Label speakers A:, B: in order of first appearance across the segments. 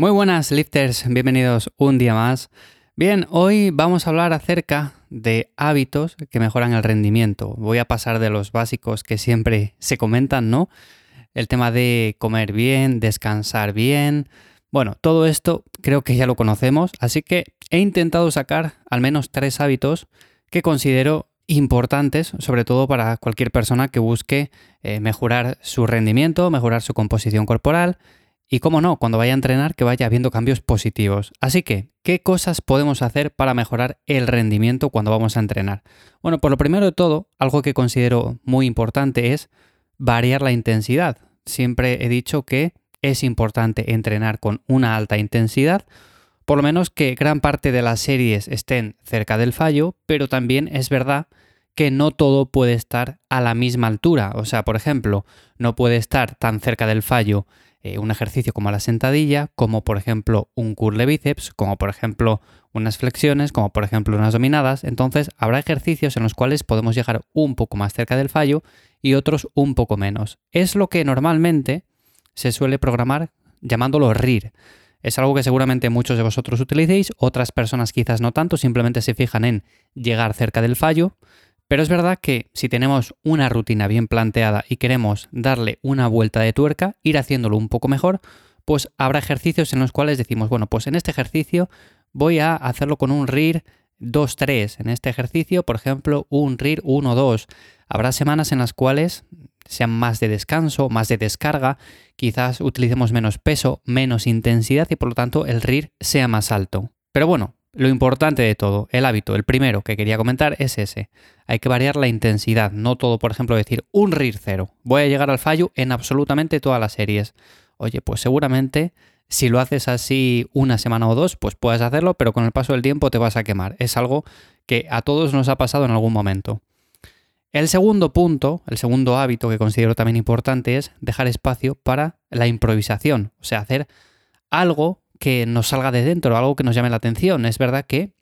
A: Muy buenas lifters, bienvenidos un día más. Bien, hoy vamos a hablar acerca de hábitos que mejoran el rendimiento. Voy a pasar de los básicos que siempre se comentan, ¿no? El tema de comer bien, descansar bien. Bueno, todo esto creo que ya lo conocemos, así que he intentado sacar al menos tres hábitos que considero importantes, sobre todo para cualquier persona que busque eh, mejorar su rendimiento, mejorar su composición corporal y cómo no, cuando vaya a entrenar que vaya habiendo cambios positivos. Así que, ¿qué cosas podemos hacer para mejorar el rendimiento cuando vamos a entrenar? Bueno, por lo primero de todo, algo que considero muy importante es variar la intensidad. Siempre he dicho que es importante entrenar con una alta intensidad, por lo menos que gran parte de las series estén cerca del fallo, pero también es verdad que no todo puede estar a la misma altura. O sea, por ejemplo, no puede estar tan cerca del fallo eh, un ejercicio como la sentadilla, como por ejemplo un curl de bíceps, como por ejemplo unas flexiones, como por ejemplo unas dominadas. Entonces habrá ejercicios en los cuales podemos llegar un poco más cerca del fallo y otros un poco menos. Es lo que normalmente se suele programar llamándolo RIR. Es algo que seguramente muchos de vosotros utilicéis, otras personas quizás no tanto, simplemente se fijan en llegar cerca del fallo. Pero es verdad que si tenemos una rutina bien planteada y queremos darle una vuelta de tuerca, ir haciéndolo un poco mejor, pues habrá ejercicios en los cuales decimos, bueno, pues en este ejercicio voy a hacerlo con un RIR 2-3. En este ejercicio, por ejemplo, un RIR 1-2. Habrá semanas en las cuales sean más de descanso, más de descarga, quizás utilicemos menos peso, menos intensidad y por lo tanto el RIR sea más alto. Pero bueno, lo importante de todo, el hábito, el primero que quería comentar es ese. Hay que variar la intensidad, no todo, por ejemplo, decir un RIR cero. Voy a llegar al fallo en absolutamente todas las series. Oye, pues seguramente si lo haces así una semana o dos, pues puedes hacerlo, pero con el paso del tiempo te vas a quemar. Es algo que a todos nos ha pasado en algún momento. El segundo punto, el segundo hábito que considero también importante es dejar espacio para la improvisación, o sea, hacer algo que nos salga de dentro, algo que nos llame la atención. Es verdad que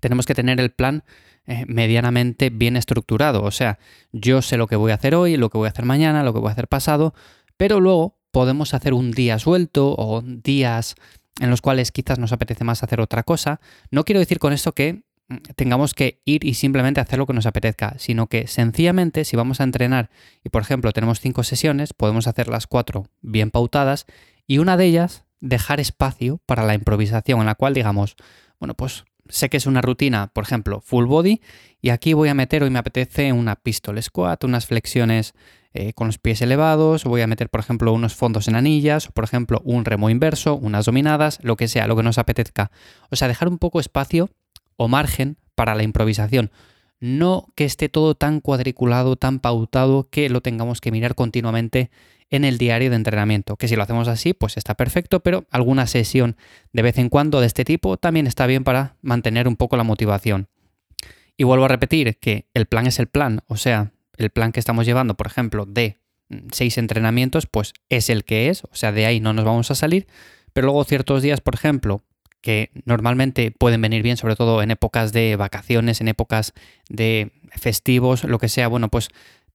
A: tenemos que tener el plan eh, medianamente bien estructurado. O sea, yo sé lo que voy a hacer hoy, lo que voy a hacer mañana, lo que voy a hacer pasado, pero luego podemos hacer un día suelto o días en los cuales quizás nos apetece más hacer otra cosa. No quiero decir con esto que mm, tengamos que ir y simplemente hacer lo que nos apetezca, sino que sencillamente si vamos a entrenar y por ejemplo tenemos cinco sesiones, podemos hacer las cuatro bien pautadas y una de ellas dejar espacio para la improvisación en la cual digamos, bueno, pues sé que es una rutina, por ejemplo, full body, y aquí voy a meter, hoy me apetece una pistol squat, unas flexiones eh, con los pies elevados, voy a meter, por ejemplo, unos fondos en anillas, o por ejemplo, un remo inverso, unas dominadas, lo que sea, lo que nos apetezca. O sea, dejar un poco espacio o margen para la improvisación. No que esté todo tan cuadriculado, tan pautado, que lo tengamos que mirar continuamente en el diario de entrenamiento, que si lo hacemos así, pues está perfecto, pero alguna sesión de vez en cuando de este tipo también está bien para mantener un poco la motivación. Y vuelvo a repetir que el plan es el plan, o sea, el plan que estamos llevando, por ejemplo, de mm, seis entrenamientos, pues es el que es, o sea, de ahí no nos vamos a salir, pero luego ciertos días, por ejemplo, que normalmente pueden venir bien, sobre todo en épocas de vacaciones, en épocas de festivos, lo que sea, bueno, pues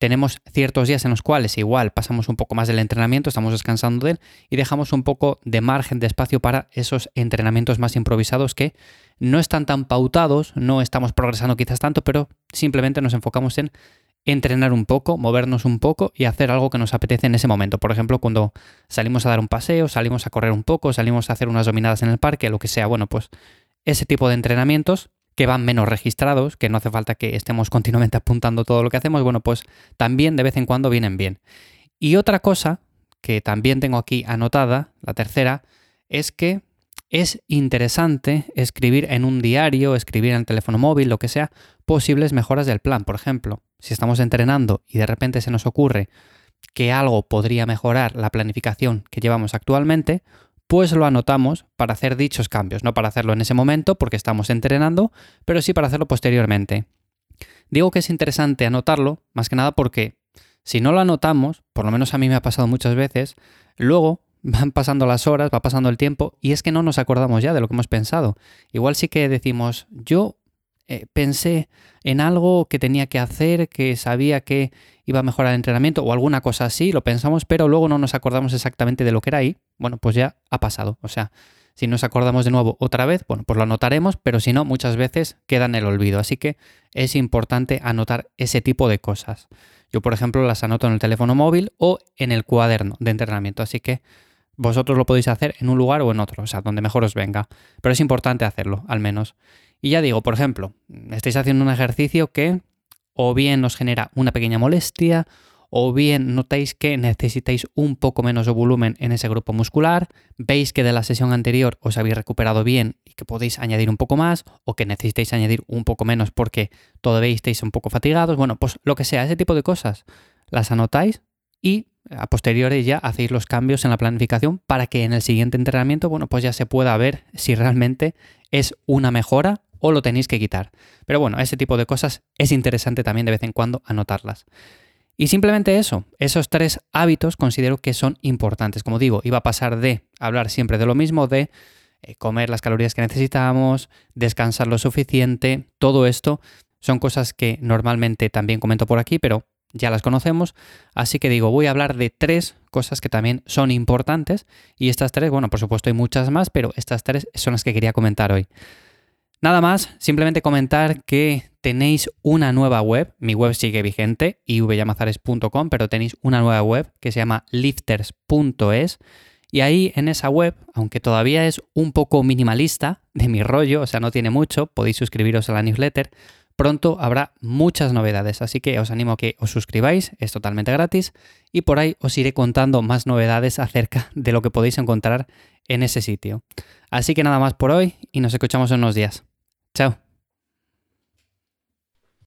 A: tenemos ciertos días en los cuales igual pasamos un poco más del entrenamiento, estamos descansando de él y dejamos un poco de margen de espacio para esos entrenamientos más improvisados que no están tan pautados, no estamos progresando quizás tanto, pero simplemente nos enfocamos en entrenar un poco, movernos un poco y hacer algo que nos apetece en ese momento. Por ejemplo, cuando salimos a dar un paseo, salimos a correr un poco, salimos a hacer unas dominadas en el parque, lo que sea, bueno, pues ese tipo de entrenamientos que van menos registrados, que no hace falta que estemos continuamente apuntando todo lo que hacemos, bueno, pues también de vez en cuando vienen bien. Y otra cosa que también tengo aquí anotada, la tercera, es que es interesante escribir en un diario, escribir en el teléfono móvil, lo que sea, posibles mejoras del plan. Por ejemplo, si estamos entrenando y de repente se nos ocurre que algo podría mejorar la planificación que llevamos actualmente, pues lo anotamos para hacer dichos cambios, no para hacerlo en ese momento porque estamos entrenando, pero sí para hacerlo posteriormente. Digo que es interesante anotarlo, más que nada porque si no lo anotamos, por lo menos a mí me ha pasado muchas veces, luego van pasando las horas, va pasando el tiempo y es que no nos acordamos ya de lo que hemos pensado. Igual sí que decimos, yo eh, pensé en algo que tenía que hacer, que sabía que iba a mejorar el entrenamiento o alguna cosa así, lo pensamos, pero luego no nos acordamos exactamente de lo que era ahí, bueno, pues ya ha pasado. O sea, Si nos acordamos de nuevo otra vez, bueno, pues lo anotaremos, pero si no, muchas veces queda en el olvido. Así que es importante anotar ese tipo de cosas. Yo, por ejemplo, las anoto en el teléfono móvil o en el cuaderno de entrenamiento. Así que vosotros lo podéis hacer en un lugar o en otro, o sea, donde mejor os venga. Pero es importante hacerlo, al menos. Y ya digo, por ejemplo, estáis haciendo un ejercicio que o bien os genera una pequeña molestia, o bien notáis que necesitáis un poco menos de volumen en ese grupo muscular, veis que de la sesión anterior os habéis recuperado bien y que podéis añadir un poco más, o que necesitáis añadir un poco menos porque todavía estáis un poco fatigados, bueno, pues lo que sea, ese tipo de cosas, las anotáis y a posteriori ya hacéis los cambios en la planificación para que en el siguiente entrenamiento, bueno, pues ya se pueda ver si realmente es una mejora o lo tenéis que quitar. Pero bueno, ese tipo de cosas es interesante también de vez en cuando anotarlas. Y simplemente eso, esos tres hábitos considero que son importantes. Como digo, iba a pasar de hablar siempre de lo mismo, de eh, comer las calorías que necesitamos, descansar lo suficiente, todo esto son cosas que normalmente también comento por aquí, pero ya las conocemos. Así que digo, voy a hablar de tres cosas que también son importantes. Y estas tres, bueno, por supuesto hay muchas más, pero estas tres son las que quería comentar hoy. Nada más, simplemente comentar que tenéis una nueva web, mi web sigue vigente, ivyamazares.com, pero tenéis una nueva web que se llama lifters.es y ahí en esa web, aunque todavía es un poco minimalista de mi rollo, o sea, no tiene mucho, podéis suscribiros a la newsletter, pronto habrá muchas novedades, así que os animo a que os suscribáis, es totalmente gratis y por ahí os iré contando más novedades acerca de lo que podéis encontrar en ese sitio. Así que nada más por hoy y nos escuchamos en unos días. Chao.